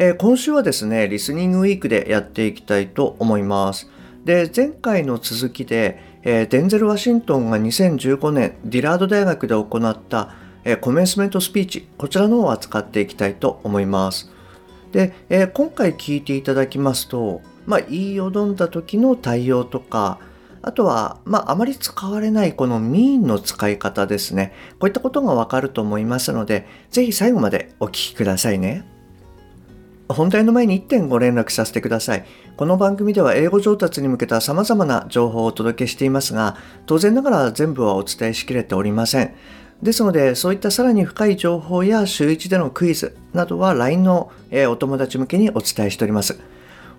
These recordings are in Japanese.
えー、今週はですね、リスニングウィークでやっていきたいと思います。で、前回の続きで、えー、デンゼル・ワシントンが2015年ディラード大学で行った、えー、コメンスメントスピーチ、こちらの方を扱っていきたいと思います。で、え今回聞いていただきますと、まあ、言いよどんだ時の対応とか、あとは、まあ、あまり使われないこの mean の使い方ですね。こういったことがわかると思いますので、ぜひ最後までお聞きくださいね。本題の前に1点ご連絡させてください。この番組では英語上達に向けた様々な情報をお届けしていますが、当然ながら全部はお伝えしきれておりません。ですので、そういったさらに深い情報や週1でのクイズなどは LINE のお友達向けにお伝えしております。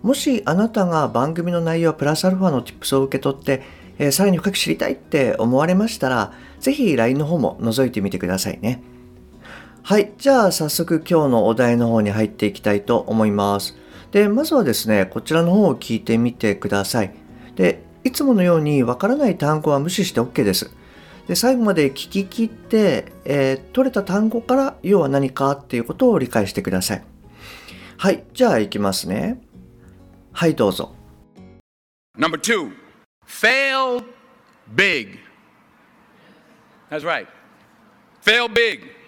もしあなたが番組の内容プラスアルファの tips を受け取って、えー、さらに深く知りたいって思われましたら、ぜひ LINE の方も覗いてみてくださいね。はい。じゃあ早速今日のお題の方に入っていきたいと思います。で、まずはですね、こちらの方を聞いてみてください。で、いつものようにわからない単語は無視して OK です。で、最後まで聞き切って、えー、取れた単語から要は何かっていうことを理解してください。はい。じゃあ行きますね。はいどうぞ Number two fail big That's right fail big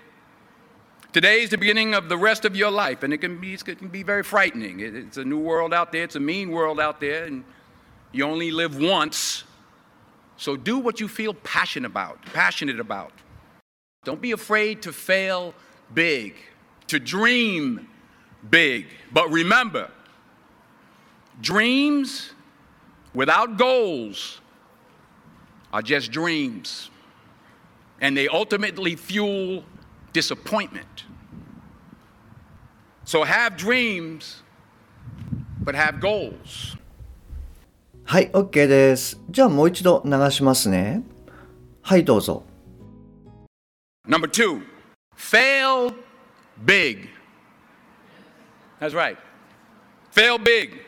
Today is the beginning of the rest of your life, and it can be, it can be very frightening. It's a new world out there, it's a mean world out there, and you only live once. So do what you feel passionate about, passionate about. Don't be afraid to fail big, to dream big. But remember, Dreams without goals are just dreams, and they ultimately fuel disappointment. So have dreams, but have goals. はい、OK です。じゃあもう一度流しますね。はい、どうぞ。Number two, fail big. That's right. Fail big.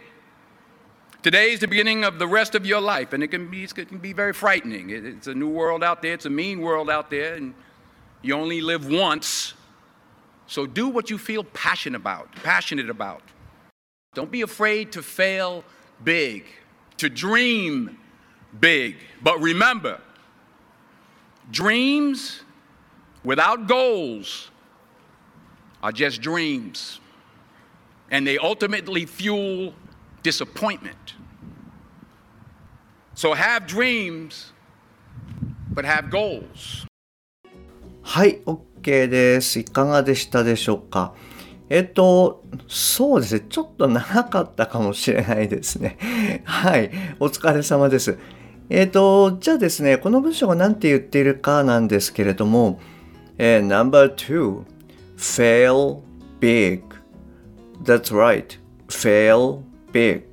Today is the beginning of the rest of your life, and it can be, it can be very frightening. It's a new world out there, it's a mean world out there, and you only live once. So do what you feel passionate about, passionate about. Don't be afraid to fail big, to dream big. But remember, dreams without goals are just dreams. And they ultimately fuel disappointment. So have dreams, but have goals. はい、OK です。いかがでしたでしょうか？えっと、そうですね。ちょっと長かったかもしれないですね。はい。お疲れ様です。えっと、じゃあですね、この文章が何て言っているかなんですけれども、えー、No.2 Fail big That's right. Fail big.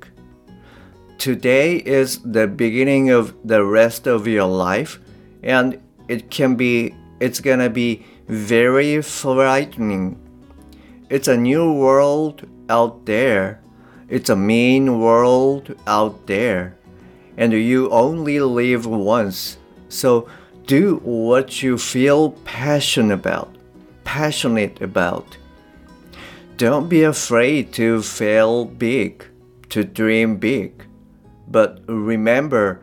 Today is the beginning of the rest of your life, and it can be, it's gonna be very frightening. It's a new world out there. It's a mean world out there. And you only live once. So do what you feel passionate about. Passionate about. Don't be afraid to fail big, to dream big. But remember,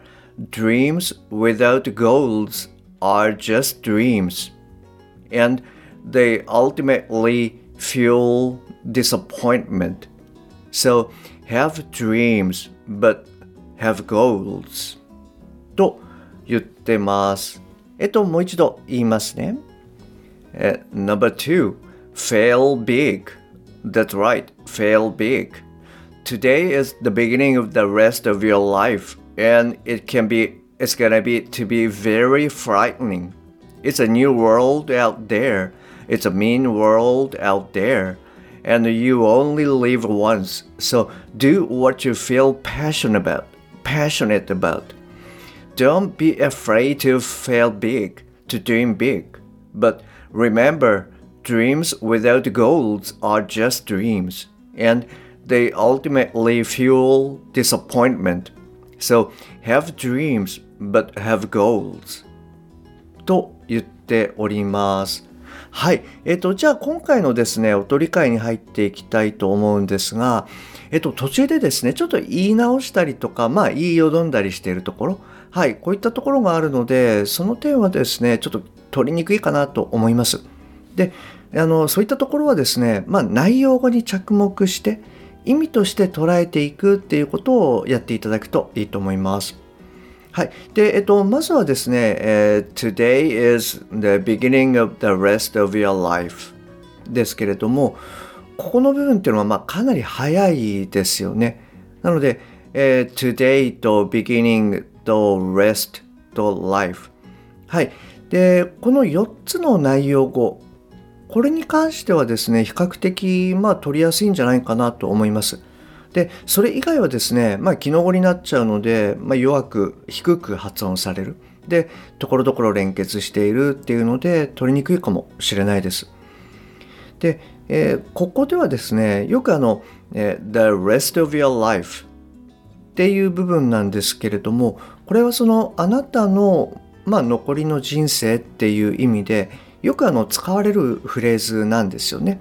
dreams without goals are just dreams. And they ultimately fuel disappointment. So have dreams, but have goals. と言ってます。えっと、もう一度言いますね。え Number two, fail big. That's right, fail big. Today is the beginning of the rest of your life, and it can be, it's gonna be to be very frightening. It's a new world out there. It's a mean world out there. and you only live once. So do what you feel passionate about. Passionate about. Don't be afraid to fail big, to dream big. But remember, dreams without goals are just dreams, and they ultimately fuel disappointment. So have dreams, but have goals. と言っております。はい。えっ、と、じゃあ今回のですね、お取り会に入っていきたいと思うんですが、えっ、と、途中でですね、ちょっと言い直したりとか、まあ、言いよどんだりしているところ、はい、こういったところがあるので、その点はですね、ちょっと取りにくいかなと思います。で、あの、そういったところはですね、まあ、内容語に着目して、意味として捉えていくっていうことをやっていただくといいと思います。はい。で、えっと、まずはですね、えー Today is the beginning of the rest of your life ですけれども、ここの部分っていうのは、まあ、かなり早いですよね。なので、えー Today と beginning と rest と life。はい。で、この4つの内容語、これに関してはですね、比較的、まあ、取りやすいんじゃないかなと思います。で、それ以外はですね、まあ、気の語になっちゃうので、まあ、弱く、低く発音される。で、ところどころ連結しているっていうので、取りにくいかもしれないです。で、えーここではですね、よくあの、えー The rest of your life っていう部分なんですけれども、これはそのあなたの、まあ、残りの人生っていう意味で、よくあの使われるフレーズなんですよね。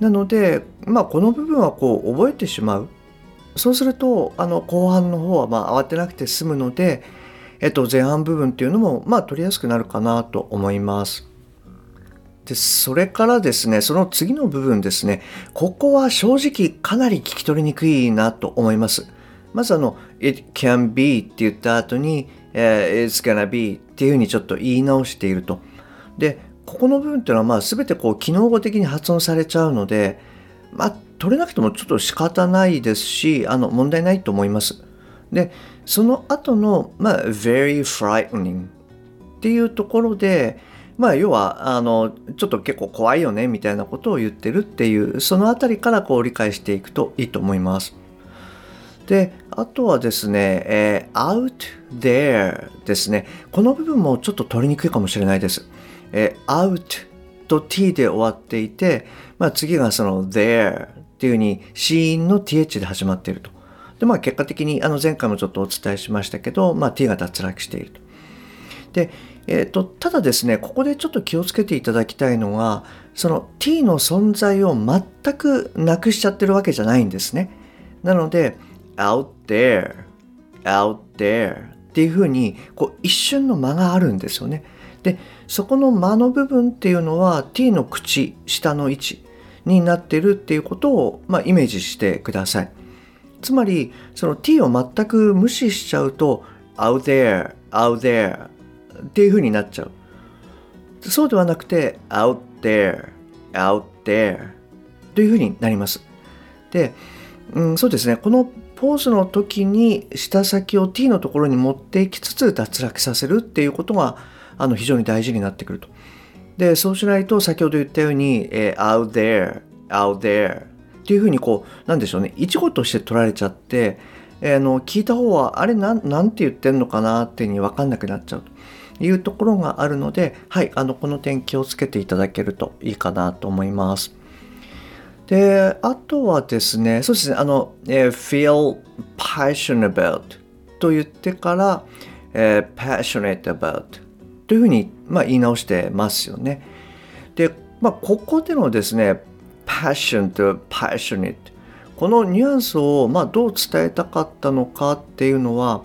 なので、まあ、この部分はこう覚えてしまう。そうすると、あの後半の方はまあ慌てなくて済むので、えっと、前半部分っていうのもまあ取りやすくなるかなと思います。で、それからですね、その次の部分ですね、ここは正直かなり聞き取りにくいなと思います。まずあの、it can be って言った後に、it's gonna be っていうふうにちょっと言い直していると。で、ここの部分っていうのはまあ全てこう機能語的に発音されちゃうので、まあ取れなくてもちょっと仕方ないですし、あの問題ないと思います。で、その後の、まあ、very frightening っていうところで、まあ要はあのちょっと結構怖いよねみたいなことを言ってるっていうそのあたりからこう理解していくといいと思います。であとはですね、えー out there ですねこの部分もちょっと取りにくいかもしれないです。えー out と t で終わっていて、まあ、次がその there っていうふうに子音の th で始まっていると。でまあ結果的にあの前回もちょっとお伝えしましたけど、まあ、t が脱落していると。で、えー、とただですねここでちょっと気をつけていただきたいのはその t の存在を全くなくしちゃってるわけじゃないんですねなので out there out there っていうふうにこう一瞬の間があるんですよねでそこの間の部分っていうのは t の口下の位置になってるっていうことを、まあ、イメージしてください。つまりその t を全く無視しちゃうと out there out there っていう風になっちゃう。そうではなくて out there out there という風になります。で、うん、そうですね。このポーズの時に舌先を t のところに持っていきつつ脱落させるっていうことがあの非常に大事になってくるとでそうしないと先ほど言ったように、えー out there out there っていう風にこうなんでしょうね一語として取られちゃって、えーの聞いた方はあれなんなんて言ってんのかなっていうに分かんなくなっちゃうというところがあるので、はい、あのこの点気をつけていただけるといいかなと思います。で、あとはですね、そうですね、あの、えー feel passionate about と言ってから、えー passionate about というふうに、まあ、言い直してますよね。で、まあ、ここでのですね、passion と passionate このニュアンスを、まあ、どう伝えたかったのかっていうのは、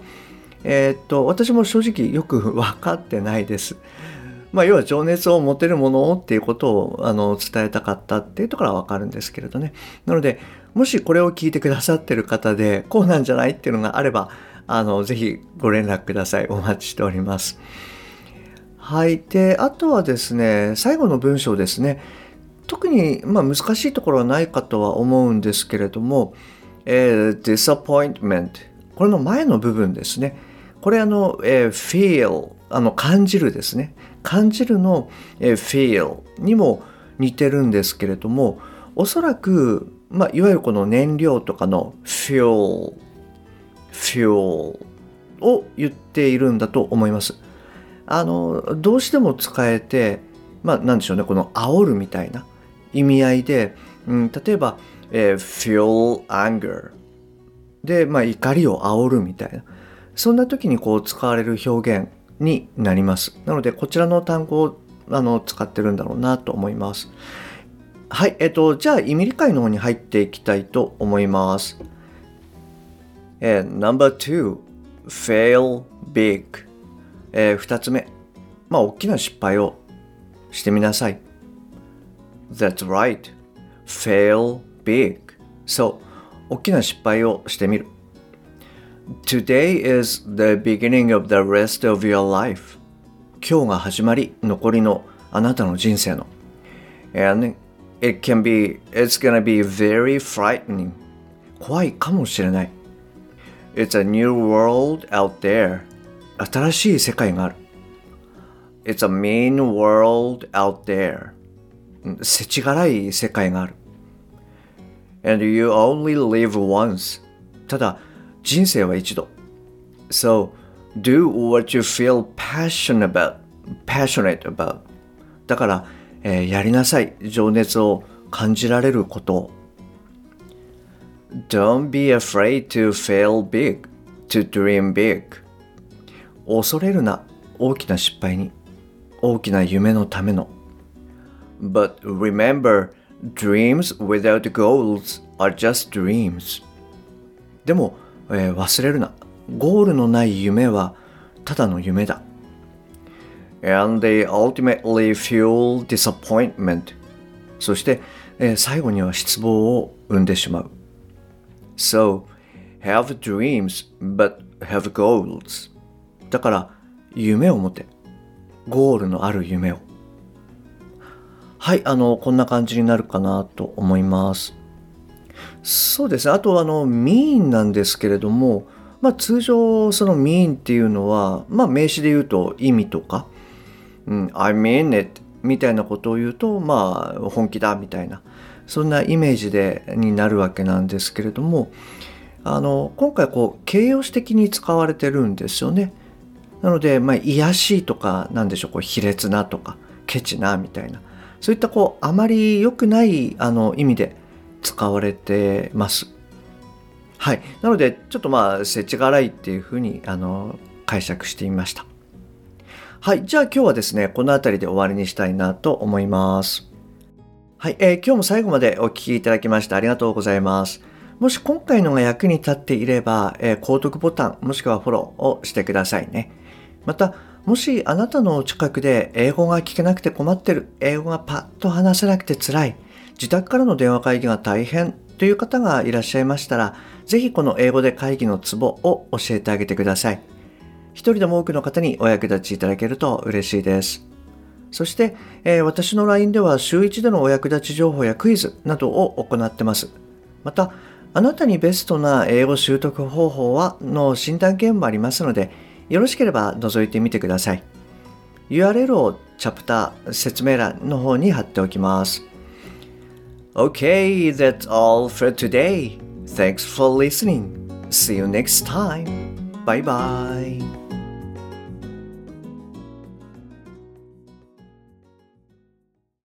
えーっと私も正直よく分かってないです。まあ、要は情熱を持てるものっていうことをあの伝えたかったっていうところは分かるんですけれどね。なのでもしこれを聞いてくださってる方でこうなんじゃないっていうのがあればあのぜひご連絡ください。お待ちしております。はい。で、あとはですね、最後の文章ですね。特に、まあ、難しいところはないかとは思うんですけれども、えー disappointment。これの前の部分ですね。これあの、えー feel、あの、感じるですね。感じるの、えー feel にも似てるんですけれども、おそらく、まあ、いわゆるこの燃料とかの fuel fuel を言っているんだと思います。あのどうしても使えてまあなんでしょうねこの煽るみたいな意味合いで、うん、例えば、えー、feel anger で、まあ、怒りを煽るみたいな。そんな時にこう使われる表現になります。なのでこちらの単語をあの使ってるんだろうなと思います。はいえっとじゃあ意味理解の方に入っていきたいと思います。えー、No.2 fail big. えー、2つ目、まあ、大きな失敗をしてみなさい。That's right. Fail big. そう、大きな失敗をしてみる。Today is the beginning of the rest of your life. 今日が始まり、残りのあなたの人生の。And it can be, it's gonna be very frightening. 怖いかもしれない。It's a new world out there. 新しい世界がある。It's a mean world out there. 世知辛い世界がある。And you only live once. ただ、人生は一度。So, do what you feel passionate about. passionate about. だから、えー、やりなさい。情熱を感じられることを。Don't be afraid to fail big, to dream big. 恐れるな大きな失敗に大きな夢のための But remember dreams without goals are just dreams でも、えー、忘れるなゴールのない夢はただの夢だ And they ultimately fuel disappointment そして、えー、最後には失望を生んでしまう So have dreams but have goals だから夢を持て。ゴールのある夢を。はいあのこんな感じになるかなと思います。そうです。ねあとあのミーンなんですけれどもまあ通常そのミーンっていうのはまあ名詞で言うと意味とか、うん、I mean it みたいなことを言うとまあ本気だみたいなそんなイメージでになるわけなんですけれどもあの今回こう形容詞的に使われてるんですよね。なので、まあ、癒しいとか、なんでしょう、こう卑劣なとか、ケチなみたいな、そういったこう、あまり良くないあの意味で使われてます。はい。なので、ちょっとまあ、世知辛いっていうふうに、あの、解釈してみました。はい。じゃあ今日はですね、この辺りで終わりにしたいなと思います。はい。えー、今日も最後までお聴きいただきましてありがとうございます。もし今回のが役に立っていれば、えー、購読ボタン、もしくはフォローをしてくださいね。また、もしあなたの近くで英語が聞けなくて困ってる、英語がパッと話せなくて辛い、自宅からの電話会議が大変という方がいらっしゃいましたら、ぜひこの英語で会議のツボを教えてあげてください。一人でも多くの方にお役立ちいただけると嬉しいです。そして、えー、私の LINE では週1でのお役立ち情報やクイズなどを行ってます。また、あなたにベストな英語習得方法はの診断ゲームもありますので、よろしければ覗いてみてください。URL をチャプター説明欄の方に貼っておきます。Okay, that's all for today. Thanks for listening. See you next time. Bye bye.